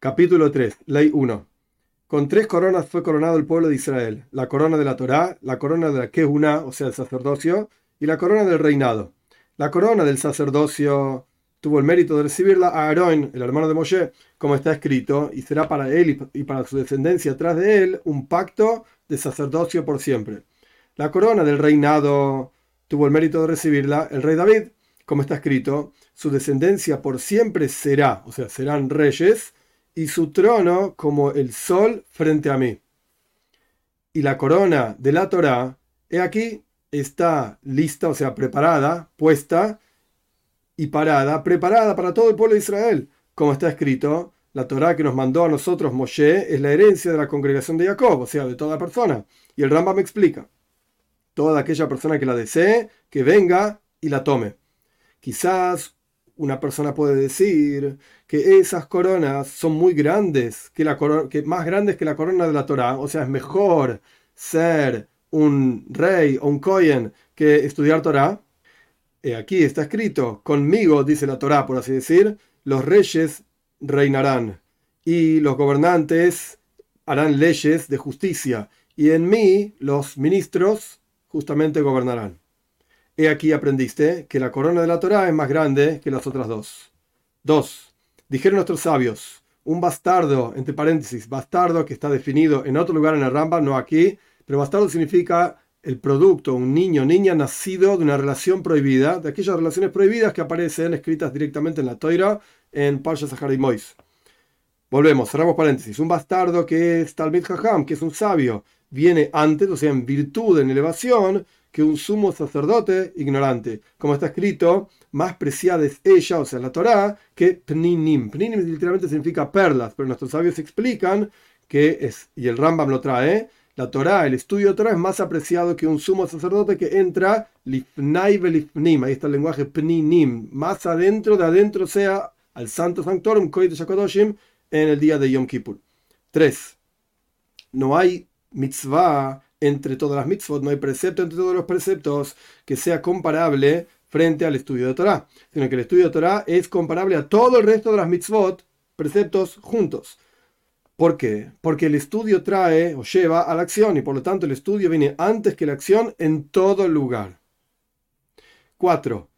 Capítulo 3, Ley 1. Con tres coronas fue coronado el pueblo de Israel: la corona de la Torá, la corona de la Kehuna, o sea, el sacerdocio, y la corona del reinado. La corona del sacerdocio tuvo el mérito de recibirla a Aarón, el hermano de Moshe, como está escrito, y será para él y para su descendencia tras de él un pacto de sacerdocio por siempre. La corona del reinado tuvo el mérito de recibirla el rey David, como está escrito, su descendencia por siempre será, o sea, serán reyes, y su trono como el sol frente a mí. Y la corona de la Torá, he aquí, está lista, o sea, preparada, puesta y parada, preparada para todo el pueblo de Israel. Como está escrito, la Torá que nos mandó a nosotros Moshe es la herencia de la congregación de Jacob, o sea, de toda persona. Y el Rambam me explica, toda aquella persona que la desee, que venga y la tome. Quizás una persona puede decir que esas coronas son muy grandes, que, la que más grandes que la corona de la Torah, o sea, es mejor ser un rey o un Kohen que estudiar Torah. aquí está escrito, conmigo, dice la Torah, por así decir, los reyes reinarán y los gobernantes harán leyes de justicia y en mí los ministros justamente gobernarán. He aquí aprendiste que la corona de la Torá es más grande que las otras dos. 2. Dijeron nuestros sabios, un bastardo, entre paréntesis, bastardo que está definido en otro lugar en el Rambam, no aquí, pero bastardo significa el producto, un niño, niña nacido de una relación prohibida, de aquellas relaciones prohibidas que aparecen escritas directamente en la Toira en Parsha Sahar Mois. Volvemos, cerramos paréntesis. Un bastardo que es Talmid Jajam, que es un sabio, viene antes, o sea, en virtud, en elevación, que un sumo sacerdote ignorante. Como está escrito, más preciada es ella, o sea, la Torá, que Pninim. Pninim literalmente significa perlas, pero nuestros sabios explican que es, y el Rambam lo trae, la Torá, el estudio de Torá es más apreciado que un sumo sacerdote que entra lifnai velifnim, ahí está el lenguaje pninim, más adentro de adentro sea al santo sanctorum, koit shakodoshim, en el día de Yom Kippur. 3. No hay mitzvah entre todas las mitzvot, no hay precepto entre todos los preceptos que sea comparable frente al estudio de Torah, sino que el estudio de Torah es comparable a todo el resto de las mitzvot, preceptos juntos. ¿Por qué? Porque el estudio trae o lleva a la acción y por lo tanto el estudio viene antes que la acción en todo lugar. 4.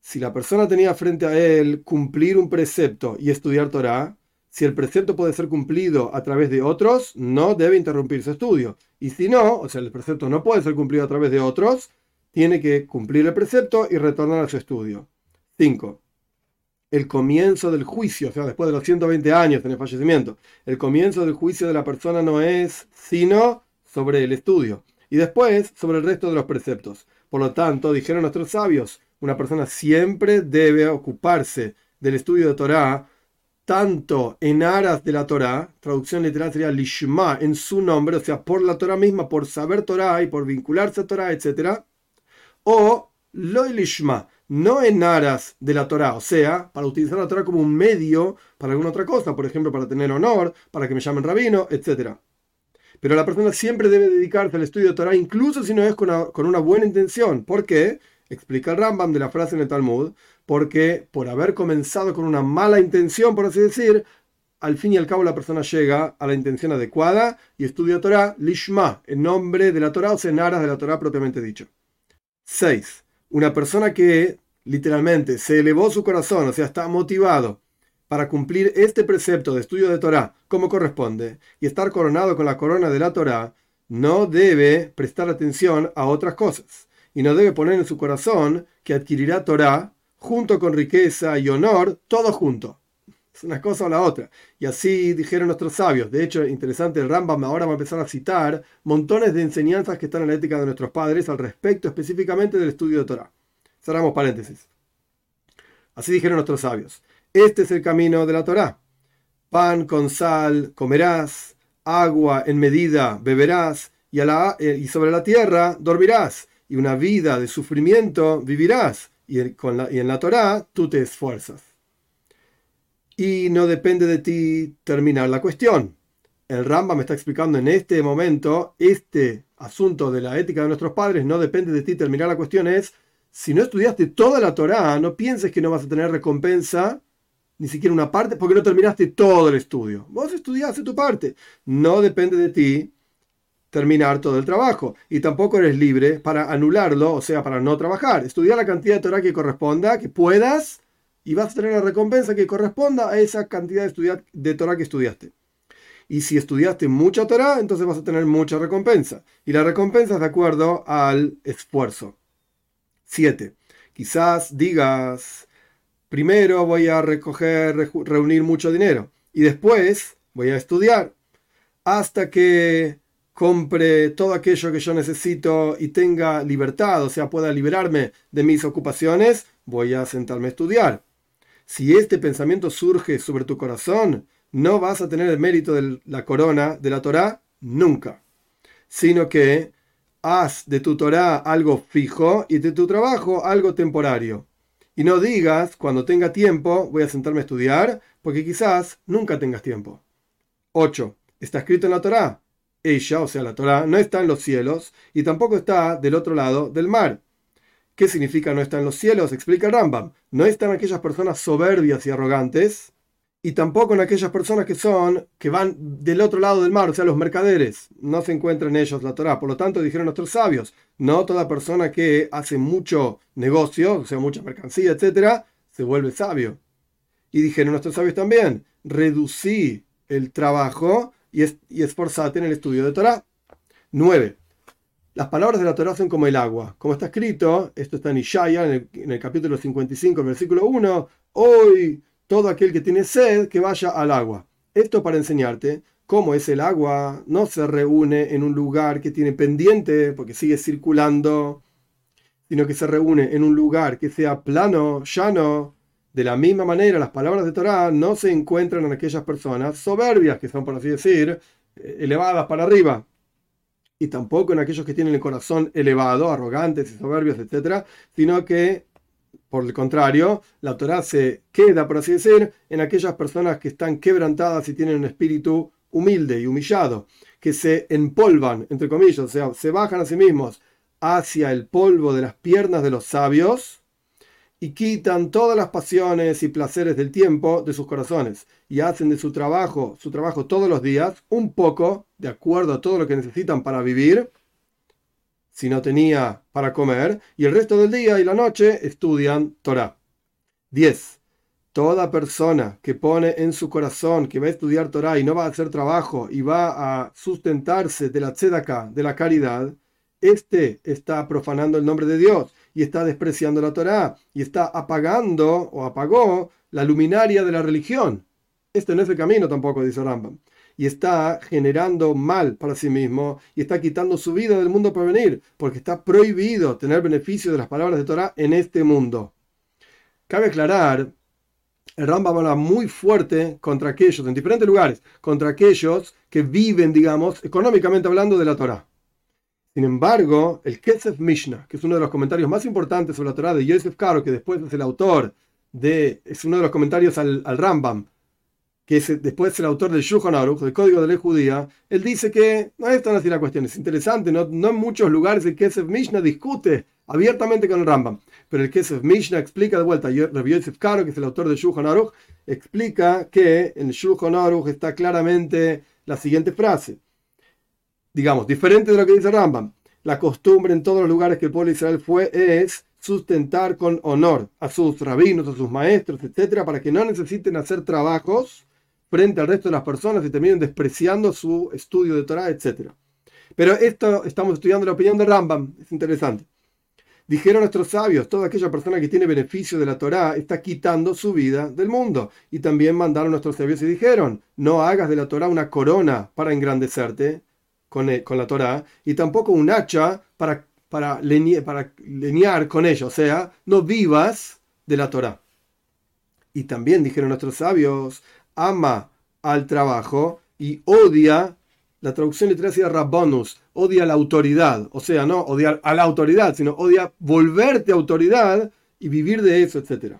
Si la persona tenía frente a él cumplir un precepto y estudiar Torah, si el precepto puede ser cumplido a través de otros, no debe interrumpir su estudio. Y si no, o sea, el precepto no puede ser cumplido a través de otros, tiene que cumplir el precepto y retornar a su estudio. 5. El comienzo del juicio, o sea, después de los 120 años en el fallecimiento, el comienzo del juicio de la persona no es sino sobre el estudio y después sobre el resto de los preceptos. Por lo tanto, dijeron nuestros sabios, una persona siempre debe ocuparse del estudio de Torah tanto en aras de la Torah, traducción literal sería lishma, en su nombre, o sea, por la Torah misma, por saber Torah y por vincularse a Torah, etc. O lo lishma, no en aras de la Torah, o sea, para utilizar la Torah como un medio para alguna otra cosa, por ejemplo, para tener honor, para que me llamen rabino, etc. Pero la persona siempre debe dedicarse al estudio de Torah, incluso si no es con una, con una buena intención. ¿Por qué? Explica el Rambam de la frase en el Talmud, porque por haber comenzado con una mala intención, por así decir, al fin y al cabo la persona llega a la intención adecuada y estudia Torah lishma, en nombre de la Torah o en aras de la Torah propiamente dicho. 6. Una persona que literalmente se elevó su corazón, o sea, está motivado para cumplir este precepto de estudio de Torah como corresponde y estar coronado con la corona de la Torah, no debe prestar atención a otras cosas y no debe poner en su corazón que adquirirá Torah junto con riqueza y honor, todo junto. Es una cosa o la otra. Y así dijeron nuestros sabios. De hecho, interesante, el Rambam ahora va a empezar a citar montones de enseñanzas que están en la ética de nuestros padres al respecto específicamente del estudio de Torah. Cerramos paréntesis. Así dijeron nuestros sabios. Este es el camino de la Torah. Pan con sal comerás, agua en medida beberás, y, a eh, y sobre la tierra dormirás, y una vida de sufrimiento vivirás y, en la Torá tú te esfuerzas. Y no depende de ti terminar la cuestión. El Ramba me está explicando en este momento, este asunto de la ética de nuestros padres no depende de ti terminar la cuestión es, si no estudiaste toda la Torá, no pienses que no vas a tener recompensa ni siquiera una parte, porque no terminaste todo el estudio. Vos estudiaste tu parte. No depende de ti terminar todo el trabajo. Y tampoco eres libre para anularlo, o sea, para no trabajar. Estudiar la cantidad de Torah que corresponda, que puedas, y vas a tener la recompensa que corresponda a esa cantidad de, de Torah que estudiaste. Y si estudiaste mucha Torah, entonces vas a tener mucha recompensa. Y la recompensa es de acuerdo al esfuerzo. 7. Quizás digas, primero voy a recoger, reunir mucho dinero y después voy a estudiar hasta que compre todo aquello que yo necesito y tenga libertad, o sea, pueda liberarme de mis ocupaciones, voy a sentarme a estudiar. Si este pensamiento surge sobre tu corazón, no vas a tener el mérito de la corona de la Torá nunca, sino que haz de tu Torá algo fijo y de tu trabajo algo temporario. Y no digas, cuando tenga tiempo, voy a sentarme a estudiar, porque quizás nunca tengas tiempo. 8. Está escrito en la Torá. Ella, o sea, la Torá, no está en los cielos y tampoco está del otro lado del mar. ¿Qué significa no está en los cielos? Explica Rambam. No están aquellas personas soberbias y arrogantes y tampoco en aquellas personas que son, que van del otro lado del mar, o sea, los mercaderes, no se encuentran en ellos la Torah. Por lo tanto, dijeron nuestros sabios, no toda persona que hace mucho negocio, o sea, mucha mercancía, etcétera, se vuelve sabio. Y dijeron nuestros sabios también, reducí el trabajo y, es, y esforzate en el estudio de Torah. 9. Las palabras de la Torah son como el agua. Como está escrito, esto está en Ishaya, en el, en el capítulo 55, versículo 1, hoy todo aquel que tiene sed, que vaya al agua. Esto para enseñarte cómo es el agua, no se reúne en un lugar que tiene pendiente, porque sigue circulando, sino que se reúne en un lugar que sea plano, llano. De la misma manera, las palabras de Torah no se encuentran en aquellas personas soberbias, que son, por así decir, eh, elevadas para arriba, y tampoco en aquellos que tienen el corazón elevado, arrogantes y soberbios, etc., sino que por el contrario, la Torah se queda, por así decir, en aquellas personas que están quebrantadas y tienen un espíritu humilde y humillado, que se empolvan, entre comillas, o sea, se bajan a sí mismos hacia el polvo de las piernas de los sabios y quitan todas las pasiones y placeres del tiempo de sus corazones y hacen de su trabajo, su trabajo todos los días, un poco, de acuerdo a todo lo que necesitan para vivir, si no tenía para comer, y el resto del día y la noche estudian Torah. 10. Toda persona que pone en su corazón que va a estudiar Torah y no va a hacer trabajo y va a sustentarse de la tzedakah, de la caridad, este está profanando el nombre de Dios y está despreciando la Torah y está apagando o apagó la luminaria de la religión. Este no es el camino tampoco, dice Rambam y está generando mal para sí mismo y está quitando su vida del mundo por venir, porque está prohibido tener beneficio de las palabras de Torah en este mundo. Cabe aclarar, el Rambam habla muy fuerte contra aquellos, en diferentes lugares, contra aquellos que viven, digamos, económicamente hablando de la Torah. Sin embargo, el Kesef Mishnah, que es uno de los comentarios más importantes sobre la Torah de Yosef Karo, que después es el autor de, es uno de los comentarios al, al Rambam, que es después el autor del Shulchan Aruch, del Código de Ley Judía, él dice que no es tan así la cuestión, es interesante, no, no en muchos lugares el Kesef Mishnah discute abiertamente con el Rambam, pero el Kesef Mishnah explica de vuelta, Rabbi Yosef Karo, que es el autor del Shulchan Aruch, explica que en el Shulchan Aruch está claramente la siguiente frase, digamos, diferente de lo que dice Rambam, la costumbre en todos los lugares que el pueblo de Israel fue es sustentar con honor a sus rabinos, a sus maestros, etcétera, para que no necesiten hacer trabajos frente al resto de las personas y terminen despreciando su estudio de Torah, etc. Pero esto estamos estudiando la opinión de Rambam, es interesante. Dijeron nuestros sabios, toda aquella persona que tiene beneficio de la Torah está quitando su vida del mundo. Y también mandaron nuestros sabios y dijeron, no hagas de la Torah una corona para engrandecerte con, e, con la Torah, y tampoco un hacha para, para, leñar con ella, o sea, no vivas de la Torah. Y también dijeron nuestros sabios, ama al trabajo y odia, la traducción literal sería rabbonus, odia la autoridad, o sea, no odiar a la autoridad, sino odia volverte autoridad y vivir de eso, etc.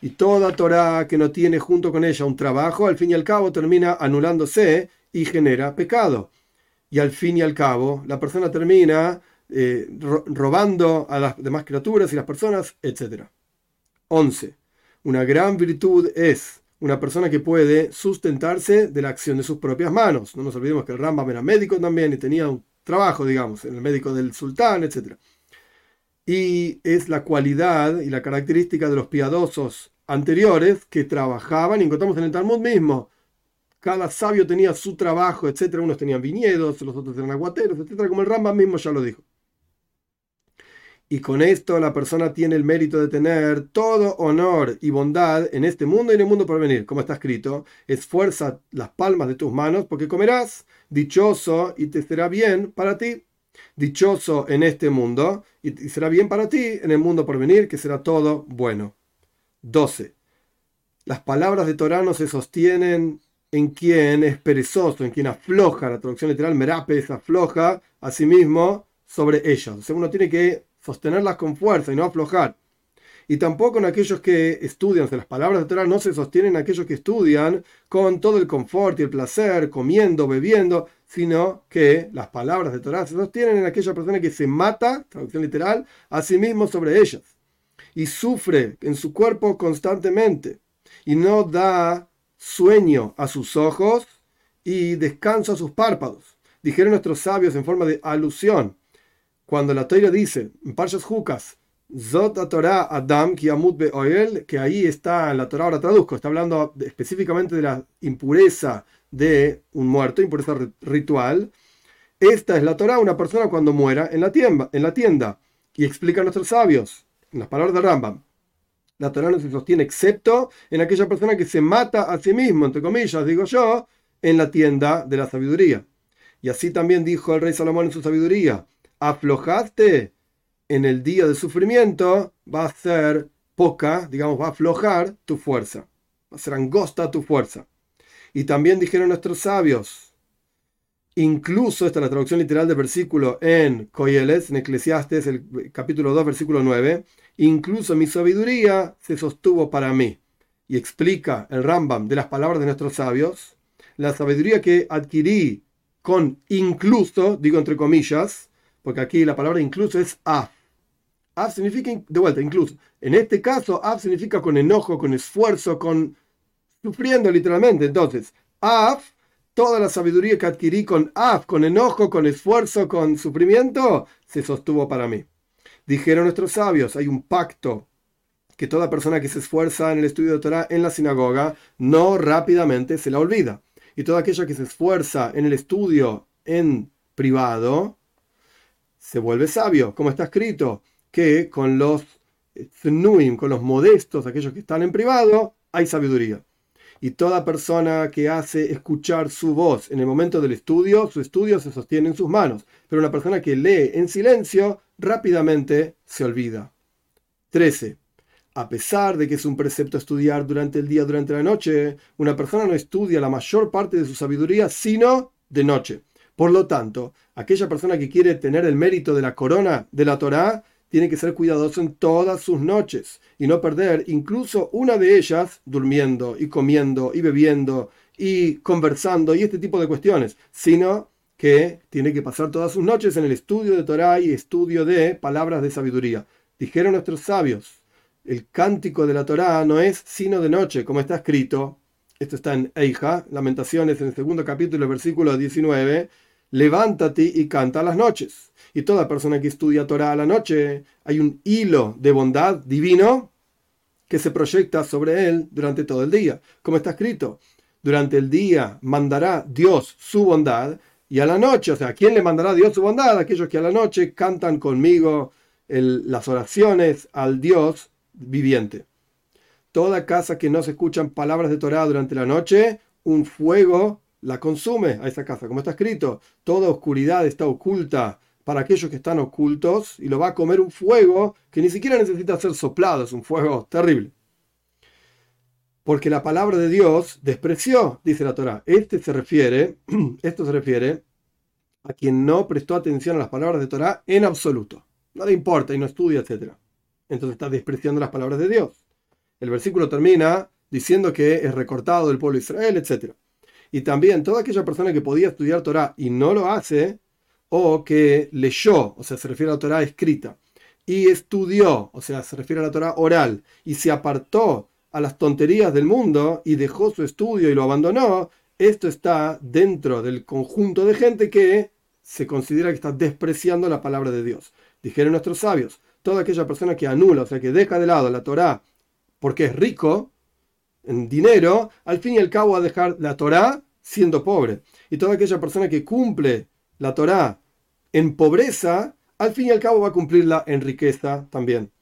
Y toda Torah que no tiene junto con ella un trabajo, al fin y al cabo termina anulándose y genera pecado. Y al fin y al cabo, la persona termina eh, robando a las demás criaturas y las personas, etc. 11. Una gran virtud es una persona que puede sustentarse de la acción de sus propias manos. No nos olvidemos que el Rambam era médico también y tenía un trabajo, digamos, en el médico del sultán, etc. Y es la cualidad y la característica de los piadosos anteriores que trabajaban, y encontramos en el Talmud mismo, cada sabio tenía su trabajo, etc. Unos tenían viñedos, los otros eran aguateros, etc. Como el Rambam mismo ya lo dijo. Y con esto la persona tiene el mérito de tener todo honor y bondad en este mundo y en el mundo por venir. Como está escrito, esfuerza las palmas de tus manos porque comerás. Dichoso y te será bien para ti. Dichoso en este mundo y será bien para ti en el mundo por venir, que será todo bueno. 12. Las palabras de Torah no se sostienen en quien es perezoso, en quien afloja, la traducción literal, merapes, afloja a sí mismo sobre ellas. O sea, uno tiene que sostenerlas con fuerza y no aflojar. Y tampoco en aquellos que estudian, las palabras de Torah no se sostienen en aquellos que estudian con todo el confort y el placer, comiendo, bebiendo, sino que las palabras de Torah se sostienen en aquella persona que se mata, traducción literal, a sí mismo sobre ellas. Y sufre en su cuerpo constantemente. Y no da sueño a sus ojos y descanso a sus párpados. Dijeron nuestros sabios en forma de alusión cuando la Torah dice, en Parshas Jukas, Zot Torah Adam Be'oel, que ahí está la Torah, ahora traduzco, está hablando específicamente de la impureza de un muerto, impureza ritual. Esta es la Torah, una persona cuando muera en la tienda, en la tienda. Y explica a nuestros sabios, en las palabras de Rambam. La Torah no se sostiene excepto en aquella persona que se mata a sí mismo, entre comillas, digo yo, en la tienda de la sabiduría. Y así también dijo el rey Salomón en su sabiduría aflojaste en el día de sufrimiento, va a ser poca, digamos, va a aflojar tu fuerza, va a ser angosta tu fuerza. Y también dijeron nuestros sabios, incluso, esta es la traducción literal del versículo en Coyeles, en Eclesiastes, el capítulo 2, versículo 9, incluso mi sabiduría se sostuvo para mí. Y explica el Rambam de las palabras de nuestros sabios, la sabiduría que adquirí con incluso, digo entre comillas, porque aquí la palabra incluso es af. Af significa, de vuelta, incluso. En este caso, af significa con enojo, con esfuerzo, con sufriendo literalmente. Entonces, af, toda la sabiduría que adquirí con af, con enojo, con esfuerzo, con sufrimiento, se sostuvo para mí. Dijeron nuestros sabios, hay un pacto que toda persona que se esfuerza en el estudio de Torah en la sinagoga no rápidamente se la olvida. Y toda aquella que se esfuerza en el estudio en privado, se vuelve sabio, como está escrito, que con los znuim, con los modestos, aquellos que están en privado, hay sabiduría. Y toda persona que hace escuchar su voz en el momento del estudio, su estudio se sostiene en sus manos. Pero una persona que lee en silencio, rápidamente se olvida. 13. A pesar de que es un precepto estudiar durante el día, durante la noche, una persona no estudia la mayor parte de su sabiduría, sino de noche. Por lo tanto, aquella persona que quiere tener el mérito de la corona de la Torá tiene que ser cuidadoso en todas sus noches y no perder incluso una de ellas durmiendo y comiendo y bebiendo y conversando y este tipo de cuestiones, sino que tiene que pasar todas sus noches en el estudio de Torá y estudio de palabras de sabiduría. Dijeron nuestros sabios, el cántico de la Torá no es sino de noche, como está escrito. Esto está en Eija, Lamentaciones, en el segundo capítulo, versículo 19 levántate y canta las noches. Y toda persona que estudia Torah a la noche, hay un hilo de bondad divino que se proyecta sobre él durante todo el día. Como está escrito, durante el día mandará Dios su bondad y a la noche, o sea, ¿a quién le mandará Dios su bondad? Aquellos que a la noche cantan conmigo las oraciones al Dios viviente. Toda casa que no se escuchan palabras de Torah durante la noche, un fuego la consume a esa casa. Como está escrito, toda oscuridad está oculta para aquellos que están ocultos y lo va a comer un fuego que ni siquiera necesita ser soplado, es un fuego terrible. Porque la palabra de Dios despreció, dice la Torah. Este se refiere, esto se refiere a quien no prestó atención a las palabras de Torah en absoluto. No importa y no estudia, etc. Entonces está despreciando las palabras de Dios. El versículo termina diciendo que es recortado del pueblo de Israel, etc. Y también toda aquella persona que podía estudiar Torah y no lo hace, o que leyó, o sea, se refiere a la Torah escrita, y estudió, o sea, se refiere a la Torah oral, y se apartó a las tonterías del mundo y dejó su estudio y lo abandonó, esto está dentro del conjunto de gente que se considera que está despreciando la palabra de Dios. Dijeron nuestros sabios, toda aquella persona que anula, o sea, que deja de lado la Torá porque es rico en dinero, al fin y al cabo va a dejar la Torá siendo pobre. Y toda aquella persona que cumple la Torá en pobreza, al fin y al cabo va a cumplirla en riqueza también.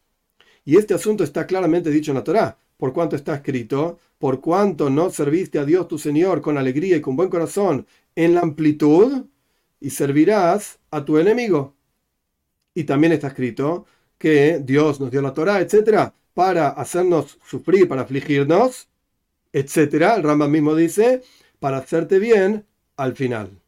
Y este asunto está claramente dicho en la Torá, por cuanto está escrito, por cuanto no serviste a Dios tu Señor con alegría y con buen corazón en la amplitud, y servirás a tu enemigo. Y también está escrito que Dios nos dio la Torá, etcétera, para hacernos sufrir, para afligirnos, etcétera. El Rambam mismo dice, para hacerte bien al final.